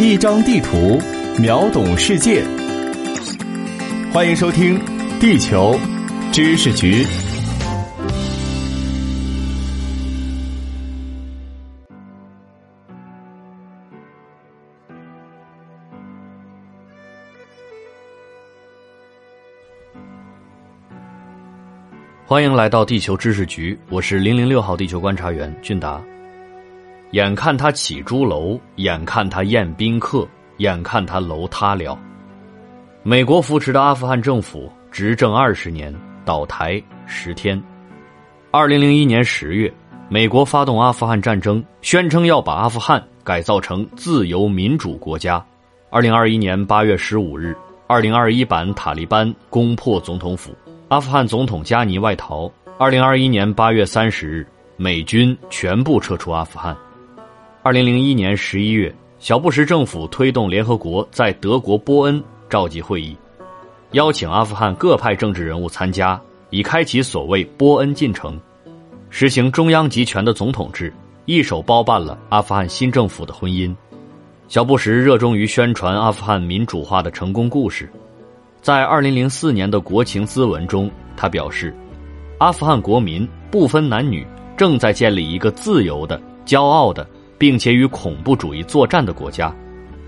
一张地图，秒懂世界。欢迎收听《地球知识局》。欢迎来到地球知识局，我是零零六号地球观察员俊达。眼看他起朱楼，眼看他宴宾客，眼看他楼塌了。美国扶持的阿富汗政府执政二十年，倒台十天。二零零一年十月，美国发动阿富汗战争，宣称要把阿富汗改造成自由民主国家。二零二一年八月十五日，二零二一版塔利班攻破总统府。阿富汗总统加尼外逃。二零二一年八月三十日，美军全部撤出阿富汗。二零零一年十一月，小布什政府推动联合国在德国波恩召集会议，邀请阿富汗各派政治人物参加，以开启所谓波恩进程，实行中央集权的总统制，一手包办了阿富汗新政府的婚姻。小布什热衷于宣传阿富汗民主化的成功故事。在二零零四年的国情咨文中，他表示，阿富汗国民不分男女，正在建立一个自由的、骄傲的，并且与恐怖主义作战的国家。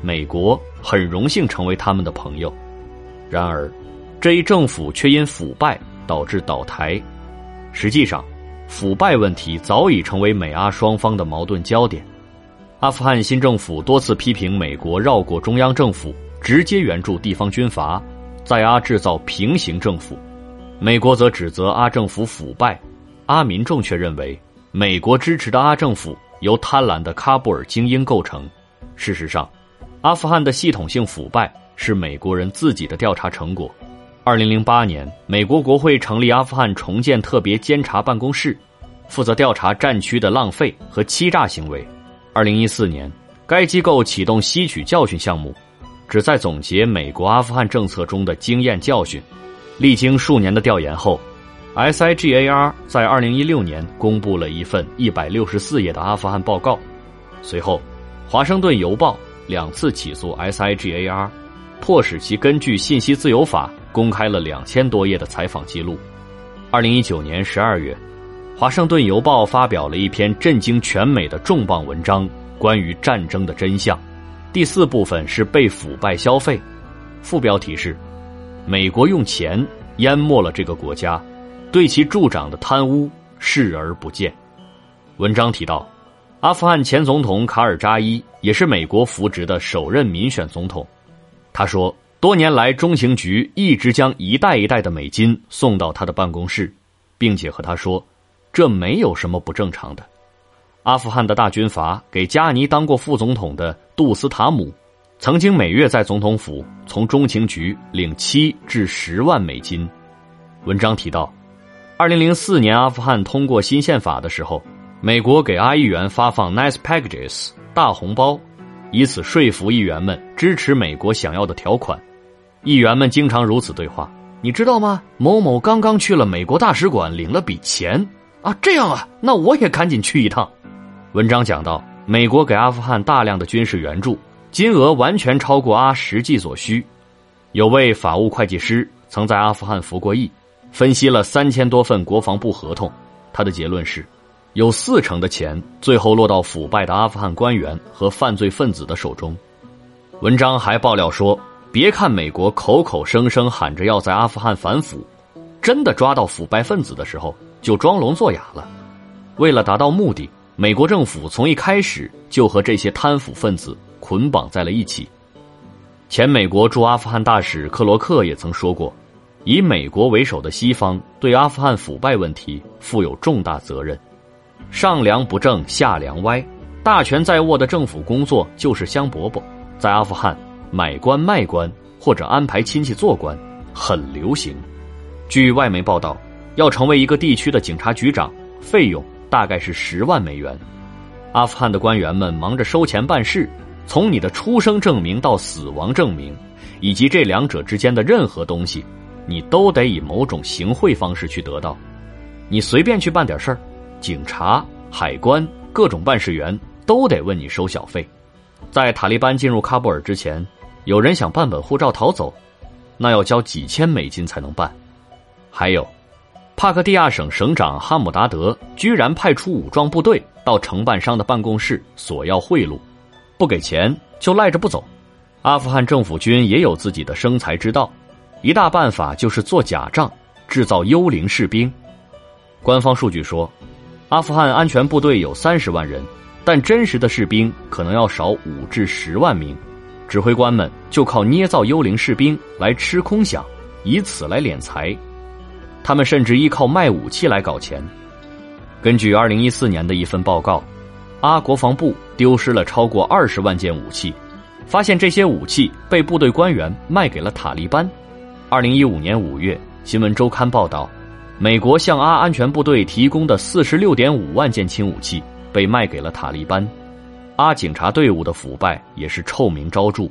美国很荣幸成为他们的朋友。然而，这一政府却因腐败导致倒台。实际上，腐败问题早已成为美阿双方的矛盾焦点。阿富汗新政府多次批评美国绕过中央政府，直接援助地方军阀。在阿制造平行政府，美国则指责阿政府腐败，阿民众却认为美国支持的阿政府由贪婪的喀布尔精英构成。事实上，阿富汗的系统性腐败是美国人自己的调查成果。二零零八年，美国国会成立阿富汗重建特别监察办公室，负责调查战区的浪费和欺诈行为。二零一四年，该机构启动吸取教训项目。旨在总结美国阿富汗政策中的经验教训。历经数年的调研后，SIGAR 在2016年公布了一份164页的阿富汗报告。随后，《华盛顿邮报》两次起诉 SIGAR，迫使其根据信息自由法公开了两千多页的采访记录。2019年12月，《华盛顿邮报》发表了一篇震惊全美的重磅文章，关于战争的真相。第四部分是被腐败消费，副标题是“美国用钱淹没了这个国家，对其助长的贪污视而不见”。文章提到，阿富汗前总统卡尔扎伊也是美国扶植的首任民选总统。他说，多年来中情局一直将一袋一袋的美金送到他的办公室，并且和他说，这没有什么不正常的。阿富汗的大军阀给加尼当过副总统的杜斯塔姆，曾经每月在总统府从中情局领七至十万美金。文章提到，二零零四年阿富汗通过新宪法的时候，美国给阿议员发放 nice packages 大红包，以此说服议员们支持美国想要的条款。议员们经常如此对话：“你知道吗？某某刚刚去了美国大使馆领了笔钱啊，这样啊，那我也赶紧去一趟。”文章讲到，美国给阿富汗大量的军事援助，金额完全超过阿实际所需。有位法务会计师曾在阿富汗服过役，分析了三千多份国防部合同，他的结论是，有四成的钱最后落到腐败的阿富汗官员和犯罪分子的手中。文章还爆料说，别看美国口口声声喊着要在阿富汗反腐，真的抓到腐败分子的时候就装聋作哑了。为了达到目的。美国政府从一开始就和这些贪腐分子捆绑在了一起。前美国驻阿富汗大使克罗克也曾说过：“以美国为首的西方对阿富汗腐败问题负有重大责任。上梁不正下梁歪，大权在握的政府工作就是香饽饽。在阿富汗，买官卖官或者安排亲戚做官很流行。据外媒报道，要成为一个地区的警察局长，费用。”大概是十万美元。阿富汗的官员们忙着收钱办事，从你的出生证明到死亡证明，以及这两者之间的任何东西，你都得以某种行贿方式去得到。你随便去办点事儿，警察、海关、各种办事员都得问你收小费。在塔利班进入喀布尔之前，有人想办本护照逃走，那要交几千美金才能办。还有，帕克蒂亚省省长哈姆达德居然派出武装部队到承办商的办公室索要贿赂，不给钱就赖着不走。阿富汗政府军也有自己的生财之道，一大办法就是做假账，制造幽灵士兵。官方数据说，阿富汗安全部队有三十万人。但真实的士兵可能要少五至十万名，指挥官们就靠捏造幽灵士兵来吃空饷，以此来敛财。他们甚至依靠卖武器来搞钱。根据二零一四年的一份报告，阿国防部丢失了超过二十万件武器，发现这些武器被部队官员卖给了塔利班。二零一五年五月，新闻周刊报道，美国向阿安全部队提供的四十六点五万件轻武器。被卖给了塔利班，阿警察队伍的腐败也是臭名昭著。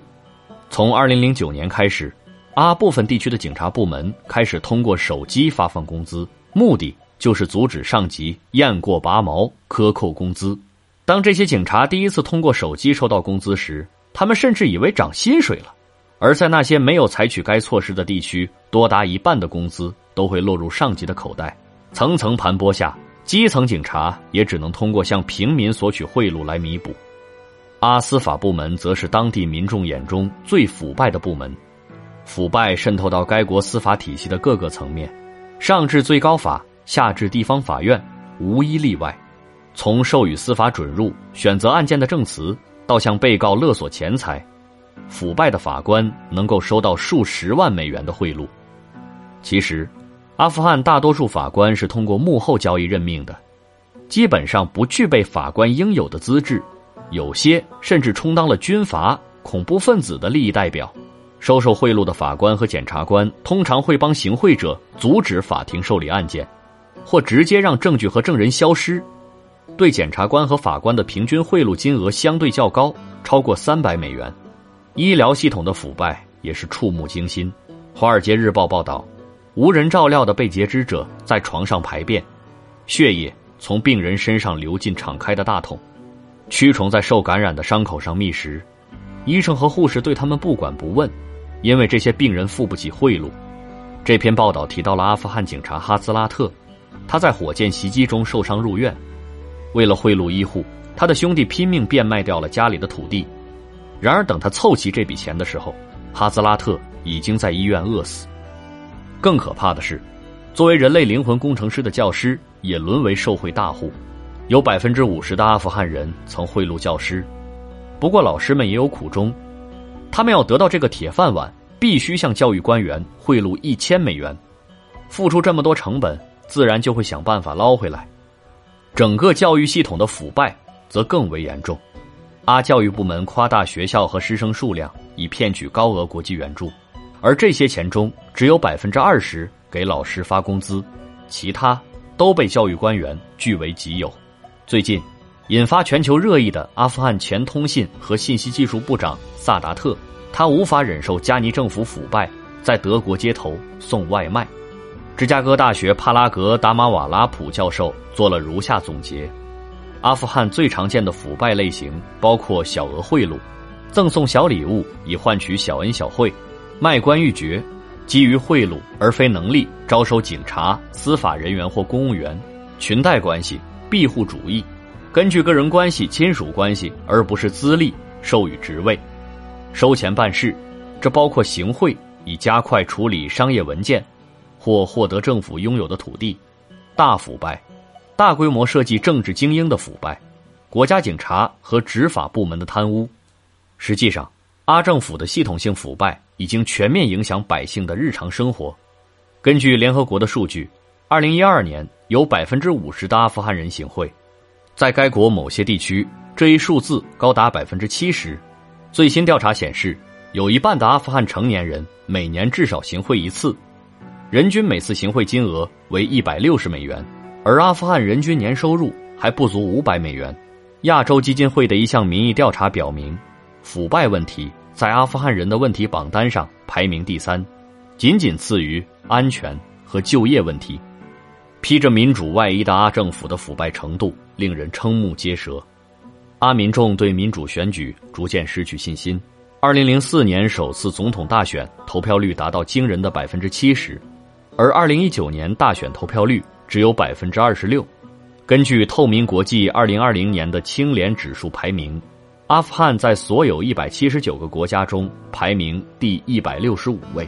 从二零零九年开始，阿部分地区的警察部门开始通过手机发放工资，目的就是阻止上级雁过拔毛克扣工资。当这些警察第一次通过手机收到工资时，他们甚至以为涨薪水了。而在那些没有采取该措施的地区，多达一半的工资都会落入上级的口袋。层层盘剥下。基层警察也只能通过向平民索取贿赂来弥补，阿司法部门则是当地民众眼中最腐败的部门，腐败渗透到该国司法体系的各个层面，上至最高法，下至地方法院，无一例外。从授予司法准入、选择案件的证词，到向被告勒索钱财，腐败的法官能够收到数十万美元的贿赂。其实。阿富汗大多数法官是通过幕后交易任命的，基本上不具备法官应有的资质，有些甚至充当了军阀、恐怖分子的利益代表。收受贿赂的法官和检察官通常会帮行贿者阻止法庭受理案件，或直接让证据和证人消失。对检察官和法官的平均贿赂金额相对较高，超过三百美元。医疗系统的腐败也是触目惊心。《华尔街日报》报道。无人照料的被截肢者在床上排便，血液从病人身上流进敞开的大桶，蛆虫在受感染的伤口上觅食，医生和护士对他们不管不问，因为这些病人付不起贿赂。这篇报道提到了阿富汗警察哈兹拉特，他在火箭袭击中受伤入院，为了贿赂医护，他的兄弟拼命变卖掉了家里的土地，然而等他凑齐这笔钱的时候，哈兹拉特已经在医院饿死。更可怕的是，作为人类灵魂工程师的教师也沦为受贿大户，有百分之五十的阿富汗人曾贿赂教师。不过，老师们也有苦衷，他们要得到这个铁饭碗，必须向教育官员贿赂一千美元，付出这么多成本，自然就会想办法捞回来。整个教育系统的腐败则更为严重，阿教育部门夸大学校和师生数量，以骗取高额国际援助。而这些钱中，只有百分之二十给老师发工资，其他都被教育官员据为己有。最近，引发全球热议的阿富汗前通信和信息技术部长萨达特，他无法忍受加尼政府腐败，在德国街头送外卖。芝加哥大学帕拉格达马瓦拉普教授做了如下总结：阿富汗最常见的腐败类型包括小额贿赂、赠送小礼物以换取小恩小惠。卖官鬻爵，基于贿赂而非能力招收警察、司法人员或公务员，裙带关系、庇护主义，根据个人关系、亲属关系而不是资历授予职位，收钱办事，这包括行贿以加快处理商业文件，或获得政府拥有的土地，大腐败，大规模涉及政治精英的腐败，国家警察和执法部门的贪污，实际上，阿政府的系统性腐败。已经全面影响百姓的日常生活。根据联合国的数据，二零一二年有百分之五十的阿富汗人行贿，在该国某些地区，这一数字高达百分之七十。最新调查显示，有一半的阿富汗成年人每年至少行贿一次，人均每次行贿金额为一百六十美元，而阿富汗人均年收入还不足五百美元。亚洲基金会的一项民意调查表明，腐败问题。在阿富汗人的问题榜单上排名第三，仅仅次于安全和就业问题。披着民主外衣的阿政府的腐败程度令人瞠目结舌。阿民众对民主选举逐渐失去信心。二零零四年首次总统大选投票率达到惊人的百分之七十，而二零一九年大选投票率只有百分之二十六。根据透明国际二零二零年的清廉指数排名，阿富汗在所有一百七十九个国家中排名第一百六十五位。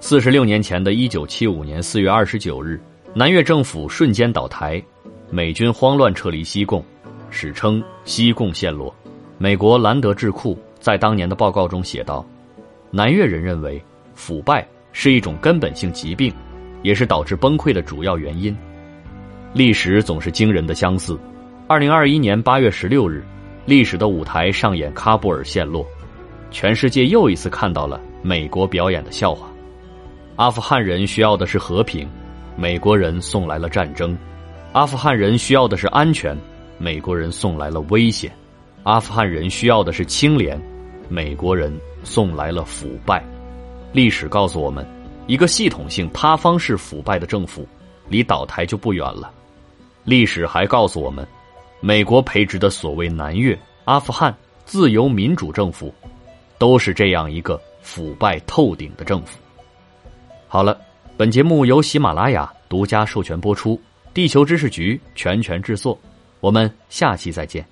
四十六年前的一九七五年四月二十九日，南越政府瞬间倒台，美军慌乱撤离西贡，史称西贡陷落。美国兰德智库。在当年的报告中写道：“南越人认为腐败是一种根本性疾病，也是导致崩溃的主要原因。历史总是惊人的相似。二零二一年八月十六日，历史的舞台上演喀布尔陷落，全世界又一次看到了美国表演的笑话。阿富汗人需要的是和平，美国人送来了战争；阿富汗人需要的是安全，美国人送来了危险；阿富汗人需要的是清廉。”美国人送来了腐败，历史告诉我们，一个系统性塌方式腐败的政府，离倒台就不远了。历史还告诉我们，美国培植的所谓南越、阿富汗自由民主政府，都是这样一个腐败透顶的政府。好了，本节目由喜马拉雅独家授权播出，地球知识局全权制作，我们下期再见。